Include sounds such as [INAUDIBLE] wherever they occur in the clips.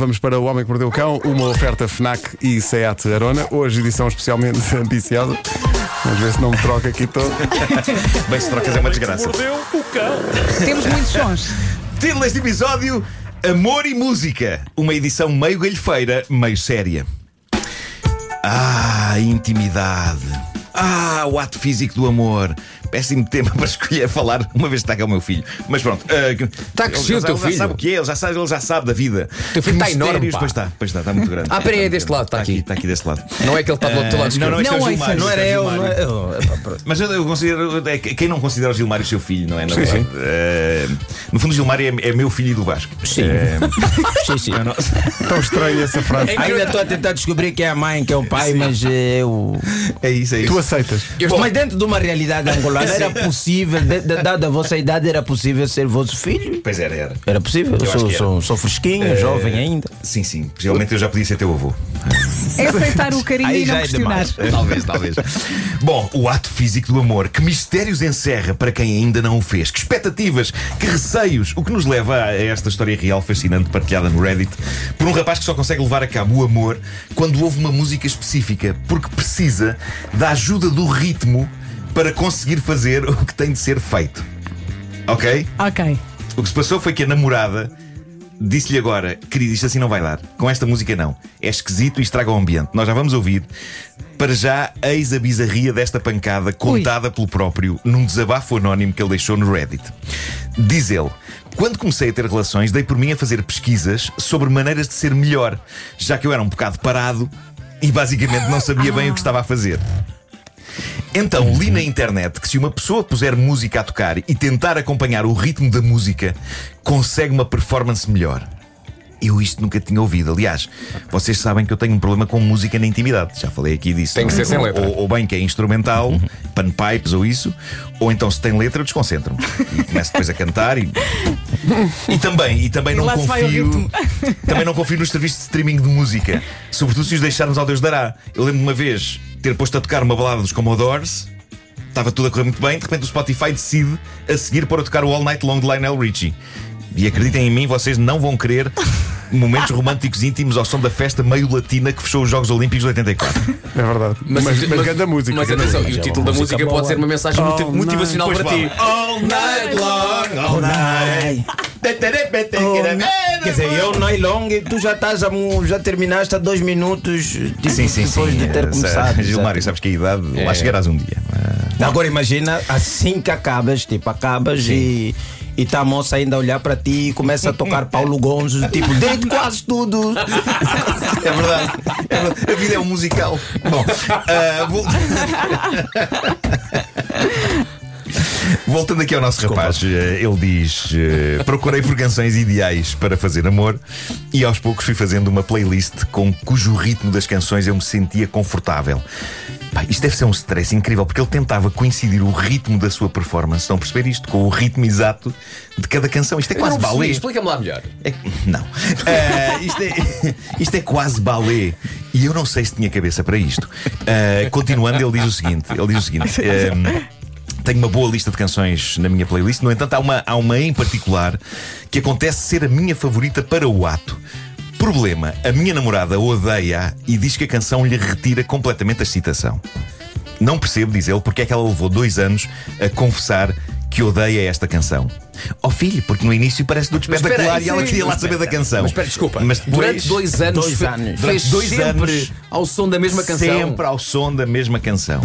Vamos para O Homem que Mordeu o Cão, uma oferta FNAC e SEAT Arona. Hoje edição especialmente [LAUGHS] ambiciosa. Vamos ver se não me troca aqui todo. [LAUGHS] Bem, se trocas é uma desgraça. Mordeu o cão. Temos muitos sons. [LAUGHS] Título deste episódio: Amor e Música. Uma edição meio galhofeira, meio séria. Ah, intimidade. Ah, o ato físico do amor. Péssimo tema [LAUGHS] para escolher falar, uma vez que está cá o meu filho. Mas pronto. Está a crescer o teu ele já filho. sabe o que é, ele já sabe, ele já sabe da vida. teu filho está enorme, pá. Pois está, pois está, está muito grande. Ah, peraí, é Está deste lado, está aqui. Está aqui deste lado. Não é que ele está do outro lado Ah, esquerdo. não, não, é Não o ouças. Gilmário. Não era é eu, é. Mas eu, eu considero. é, quem não considera o Gilmário seu filho, não é? Na Sim, sim. Eh, no fundo, o Gilmário é, é meu filho e do Vasco. Sim. Eh, [LAUGHS] Sim, sim. [LAUGHS] Tão estranha essa frase. Ainda estou a tentar descobrir quem é a mãe, quem é o pai, mas eu. é isso, é isso. Aceitas. Bom, mas dentro de uma realidade angolana era possível, de- de- dada a vossa idade, era possível ser vosso filho? Pois era, era. Era possível? Eu sou, sou, sou fresquinho, Eh, jovem ainda. Sim, sim. Possivelmente eu já podia ser teu avô. É aceitar o carinho Aí e não já é questionar. demais. [LAUGHS] Talvez, talvez. Bom, o ato físico do amor. Que mistérios encerra para quem ainda não o fez? Que expectativas, que receios. O que nos leva a esta história real fascinante partilhada no Reddit por um rapaz que só consegue levar a cabo o amor quando ouve uma música específica, porque precisa da ajuda do ritmo para conseguir fazer o que tem de ser feito. Ok? Ok. O que se passou foi que a namorada disse-lhe agora, querido, isto assim não vai dar. Com esta música não. É esquisito e estraga o ambiente. Nós já vamos ouvir. Para já, eis a bizarria desta pancada contada pelo próprio num desabafo anónimo que ele deixou no Reddit. Diz ele: Quando comecei a ter relações, dei por mim a fazer pesquisas sobre maneiras de ser melhor, já que eu era um bocado parado e basicamente não sabia bem o que estava a fazer. Então li na internet que se uma pessoa puser música a tocar e tentar acompanhar o ritmo da música, consegue uma performance melhor. Eu isto nunca tinha ouvido. Aliás, vocês sabem que eu tenho um problema com música na intimidade. Já falei aqui disso. Tem que é? ser sem Ou- letra. Ou, ou bem que é instrumental, panpipes ou isso, ou então se tem letra, eu desconcentro-me. E começo depois a cantar e. E também, e também E não lá se vai o confio. ritmo. Também não confio nos serviços de streaming de música. Sobretudo se os deixarmos ao Deus dará. Eu lembro de uma vez ter posto a tocar uma balada dos Commodores. Estava tudo a correr muito bem, de repente o Spotify decide a seguir para tocar o All Night Long de Lionel Richie. E acreditem em mim, vocês não vão querer [LAUGHS] momentos românticos íntimos ao som da festa meio latina que fechou os Jogos Olímpicos de 84. É verdade. Mas, mas, grande música. Mas atenção, e o título da música pode ser uma mensagem All motiv- night. motivacional para ti. All night long, all night. Quer dizer, eu não é long, tu já estás a, já terminaste há dois minutos tipo, Sim, sim, depois sim. de ter começado. Gilmário, sabes que a idade lá É. chegarás um dia. Agora imagina assim que acabas, tipo, acabas e. E tá a moça ainda a olhar para ti e começa a tocar Paulo Gonzo, tipo, deito quase tudo. É verdade. É verdade. A vida é um musical. Bom, ah, vol- Voltando aqui ao nosso rapaz, eh, ele diz: eh, Procurei por canções ideais para fazer amor e aos poucos fui fazendo uma playlist com cujo ritmo das canções eu me sentia confortável. Pá, isto deve ser um stress incrível porque ele tentava coincidir o ritmo da sua performance. Estão a perceber isto? Com o ritmo exato de cada canção. Isto é Eu quase balé. Explica-me lá melhor. É- não. Ah, isto, é, isto é quase balé. E eu não sei se tinha cabeça para isto. Ah, continuando, ele diz o seguinte: ele diz o seguinte. ah, [LAUGHS] tenho uma boa lista de canções na minha playlist, no entanto, há uma, há uma em particular que acontece ser a minha favorita para o ato. Problema: a minha namorada odeia e diz que a canção lhe retira completamente a excitação. Não percebo, diz ele, porque é que ela levou dois anos a confessar que odeia esta canção. Ó filho, porque no início parece espera espetacular e ela queria lá saber da canção. Mas espera, desculpa. Mas depois, durante dois anos, dois anos. fez Durante dois sempre anos, ao som da mesma canção. Sempre ao som da mesma canção.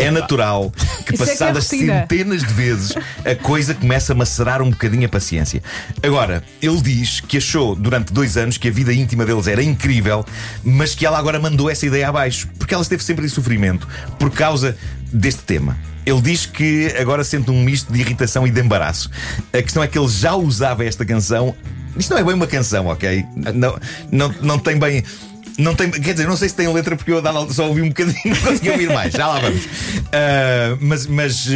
É natural que Isso é que é passadas centenas de vezes a coisa começa a macerar um bocadinho a paciência. Agora, ele diz que achou durante dois anos que a vida íntima deles era incrível, mas que ela agora mandou essa ideia abaixo, porque ela esteve sempre em sofrimento por causa deste tema. Ele diz que agora sente um misto de irritação e de embaraço. A questão é que ele já usava esta canção. Isto não é bem uma canção, ok? Não, não, não tem bem. Não tem, quer dizer, não sei se tem letra porque eu a dada altura só ouvi um bocadinho, [LAUGHS] não consegui ouvir mais. Já lá vamos. Ah, mas, mas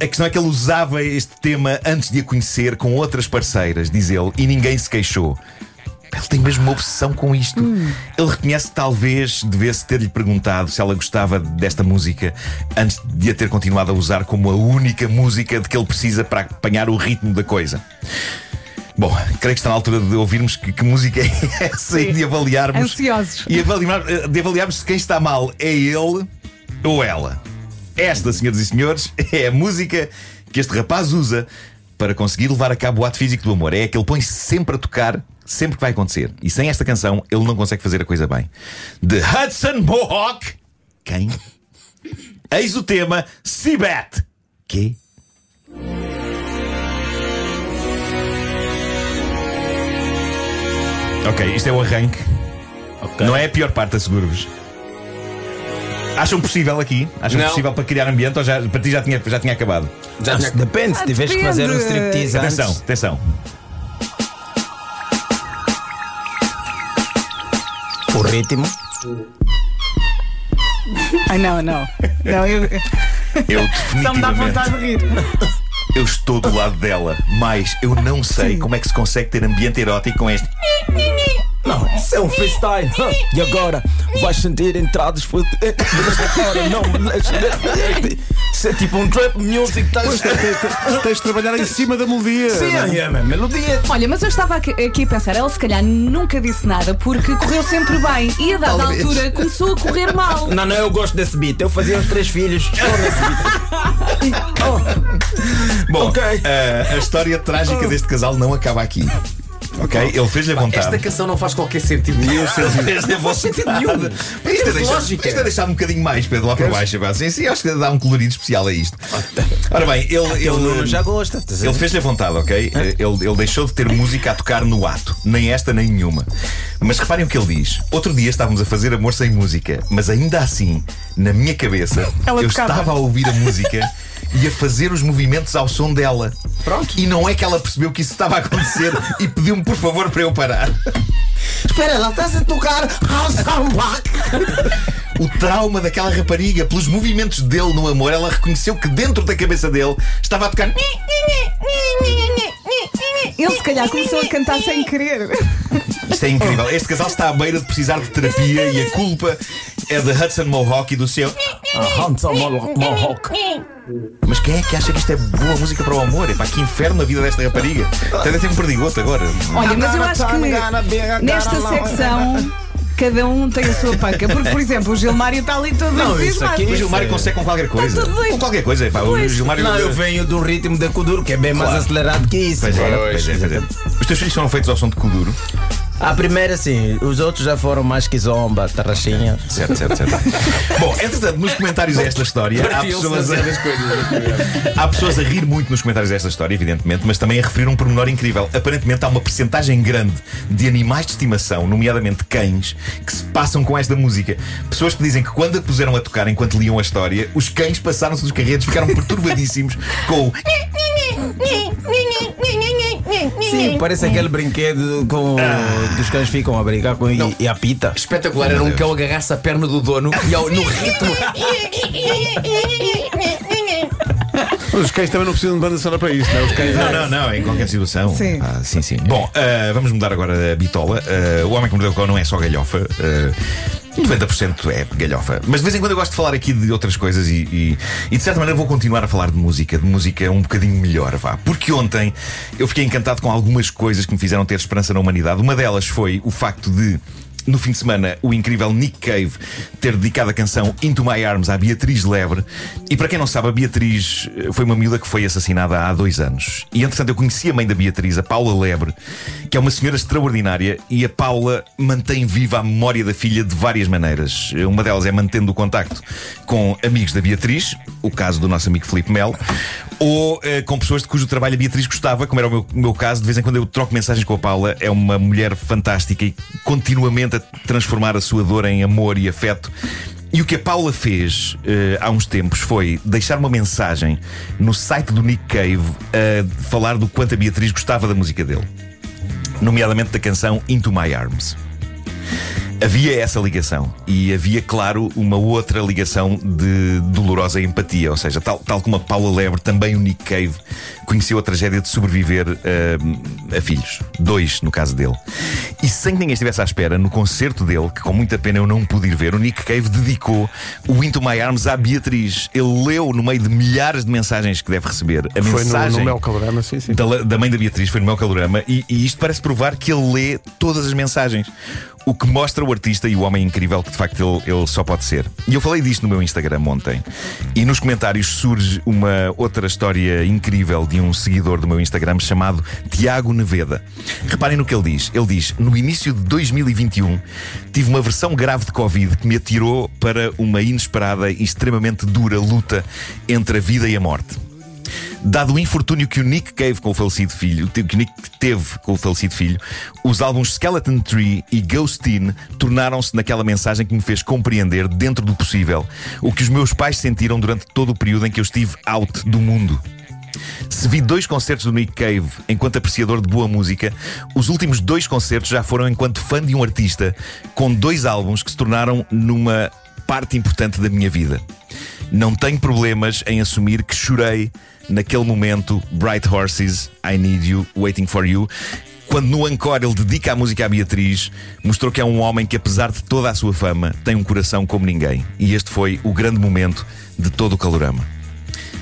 a questão é que ele usava este tema antes de a conhecer com outras parceiras, diz ele, e ninguém se queixou. Ele tem mesmo uma obsessão com isto. Ele reconhece que talvez devesse ter-lhe perguntado se ela gostava desta música antes de a ter continuado a usar como a única música de que ele precisa para apanhar o ritmo da coisa. Bom, creio que está na altura de ouvirmos que, que música é essa e de avaliarmos. Ansiosos. E avaliar, de avaliarmos se quem está mal é ele ou ela. Esta, senhoras e senhores, é a música que este rapaz usa para conseguir levar a cabo o ato físico do amor. É a que ele põe sempre a tocar, sempre que vai acontecer. E sem esta canção, ele não consegue fazer a coisa bem. The Hudson Mohawk. Quem? Eis o tema Seabet. Que? Ok, isto é o arranque. Ok. Não é a pior parte, asseguro-vos. Acham possível aqui? Acham Não. possível para criar ambiente ou já, para ti já tinha, já tinha acabado? Já tinha- Depende, se Ah, tiveres que fazer um striptease Atenção, antes. atenção. O ritmo. Ai, não, não. Não, eu, [LAUGHS] Eu só me dá definitivamente vontade de rir. eu estou do lado dela, mas eu não sei Sim. como é que se consegue ter ambiente erótico com este. É um freestyle. E agora vais sentir entradas fudidas. Agora não me deixes. Isso é tipo um trap music. Tá? Tens, tens- tens de trabalhar em cima da melodia. Sim, é? é, melodia. Olha, mas eu estava aqui, aqui a pensar, ela se calhar nunca disse nada porque correu sempre bem e a dada Talvez. altura começou a correr mal. Não, não, eu gosto desse beat. Eu fazia os três filhos só nesse beat. [LAUGHS] Oh, Bom, Ok. a, a história trágica deste casal não acaba aqui. Ok? Ele fez-lhe a vontade. Esta canção não faz qualquer sentido nenhum. Ele fez-lhe a vontade. sentido nenhum. Isto é, lógica. isto é deixar um bocadinho mais, Pedro, lá para baixo. Sim, sim, acho que dá um colorido especial a isto. Ora bem, ele. ele já gosta. tá Ele fez-lhe a vontade, ok? Ele, ele deixou de ter música a tocar no ato. Nem esta, nem nenhuma. Mas reparem o que ele diz. Outro dia estávamos a fazer amor sem música, mas ainda assim, na minha cabeça, Ela eu tocava. estava a ouvir a música e a fazer os movimentos ao som dela. Pronto. E não é que ela percebeu que isso estava a acontecer [LAUGHS] e pediu-me, por favor, para eu parar. Espera, ela está a tocar House on Black. O trauma daquela rapariga, pelos movimentos dele no amor, ela reconheceu que dentro da cabeça dele estava a tocar. Ele se calhar começou a cantar sem querer. Isto é incrível. Este casal está à beira de precisar de terapia e a culpa é de Hudson Mohawk e do seu. Hanson Mohawk. Mas quem é que acha que isto é boa música para o amor? Epá, que inferno a vida desta rapariga. Até tem um perdigoto agora. Olha, mas eu acho que nesta secção cada um tem a sua panca. Porque, por exemplo, o Gilmário está ali todo Não, isso aqui- O Gilmário consegue com qualquer coisa. Com qualquer coisa. Epá, o. Gilmário. Não, eu venho do ritmo de Kuduro, que é bem mais Claro. acelerado que isso. Pois é, pois é, pois é. Os teus filhos foram feitos ao som de Kuduro. A primeira, sim. Os outros já foram mais que zomba, tarraxinha. Certo, certo, certo. [LAUGHS] Bom, entretanto, nos comentários a esta história, há pessoas, a, coisas. [LAUGHS] há pessoas a rir muito nos comentários desta história, evidentemente, mas também a referir um pormenor incrível. Aparentemente há uma percentagem grande de animais de estimação, nomeadamente cães, que se passam com esta música. Pessoas que dizem que quando a puseram a tocar enquanto liam a história, os cães passaram-se dos carretos, ficaram perturbadíssimos com o. Sim, parece aquele brinquedo com dos cães ficam a brincar com e, e apita. Espetacular, era um cão agarrar-se à perna do dono e ao, no ritmo. [LAUGHS] Os cães também não precisam de banda sonora para isto, não é? Os cães. Não, não, não, em qualquer situação. Sim. Ah, sim, sim. Bom, ah, vamos mudar agora a bitola. Ah, o Homem que Mordeu o Cão não é só galhofa. ah, 90% é galhofa. Mas de vez em quando eu gosto de falar aqui de outras coisas e, e, e de certa maneira vou continuar a falar de música, de música um bocadinho melhor, vá. Porque ontem eu fiquei encantado com algumas coisas que me fizeram ter esperança na humanidade. Uma delas foi o facto de. No fim de semana, o incrível Nick Cave ter dedicado a canção Into My Arms à Beatriz Lebre. E para quem não sabe, a Beatriz eh, foi uma miúda que foi assassinada há dois anos. E entretanto, eu conheci a mãe da Beatriz, a Paula Lebre, que é uma senhora extraordinária. E a Paula mantém viva a memória da filha de várias maneiras. Uma delas é mantendo o contacto com amigos da Beatriz, o caso do nosso amigo Felipe Melo, ou eh, com pessoas de cujo trabalho a Beatriz gostava, como era o meu, meu caso. De vez em quando eu troco mensagens com a Paula. É uma mulher fantástica e continuamente a transformar a sua dor em amor e afeto. E o que a Paula fez eh, há uns tempos foi deixar uma mensagem no site do Nick Cave a falar do quanto a Beatriz gostava da música dele, nomeadamente da canção Into My Arms. Havia essa ligação e havia, claro, uma outra ligação de dolorosa empatia. Ou seja, tal, tal como a Paula Lebre, também o Nick Cave conheceu a tragédia de sobreviver uh, a filhos. Dois, no caso dele. E sem que ninguém estivesse à espera, no concerto dele, que com muita pena eu não pude ir ver, o Nick Cave dedicou o Into My Arms à Beatriz. Ele leu no meio de milhares de mensagens que deve receber. A Foi mensagem no, no meu calorama, sim, sim. da, da mãe da Beatriz, foi no meu calorama, e, e isto parece provar que ele lê todas as mensagens. O que mostra o artista e o homem incrível que de facto ele, ele só pode ser. E eu falei disto no meu Instagram ontem. E nos comentários surge uma outra história incrível de um seguidor do meu Instagram chamado Tiago Neveda. Reparem no que ele diz. Ele diz: No início de 2021 tive uma versão grave de Covid que me atirou para uma inesperada e extremamente dura luta entre a vida e a morte. Dado o infortúnio que o Nick Cave com o falecido filho, que Nick teve com o falecido filho, os álbuns Skeleton Tree e Ghostin tornaram-se naquela mensagem que me fez compreender, dentro do possível, o que os meus pais sentiram durante todo o período em que eu estive out do mundo. Se vi dois concertos do Nick Cave enquanto apreciador de boa música, os últimos dois concertos já foram enquanto fã de um artista com dois álbuns que se tornaram numa parte importante da minha vida. Não tenho problemas em assumir que chorei naquele momento Bright Horses, I Need You, Waiting for You. Quando no encore ele dedica a música à Beatriz, mostrou que é um homem que, apesar de toda a sua fama, tem um coração como ninguém. E este foi o grande momento de todo o calorama.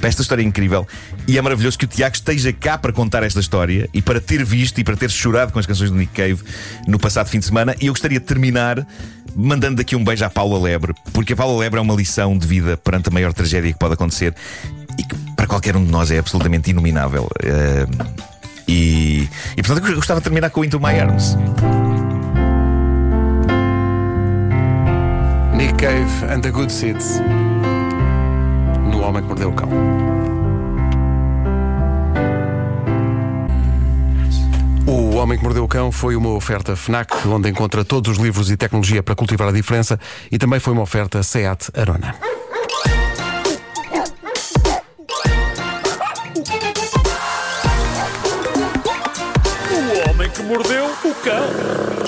Esta história incrível, e é maravilhoso que o Tiago esteja cá para contar esta história e para ter visto e para ter chorado com as canções do Nick Cave no passado fim de semana. E eu gostaria de terminar mandando daqui um beijo à Paula Lebre, porque a Paula Lebre é uma lição de vida perante a maior tragédia que pode acontecer e que para qualquer um de nós é absolutamente inominável. Uh, e, e portanto eu gostava de terminar com Into My Arms. Nick Cave and the Good Seeds. No Homem que Mordeu o Cão. Homem que Mordeu o Cão foi uma oferta FNAC, onde encontra todos os livros e tecnologia para cultivar a diferença, e também foi uma oferta SEAT Arona. O homem que mordeu o cão.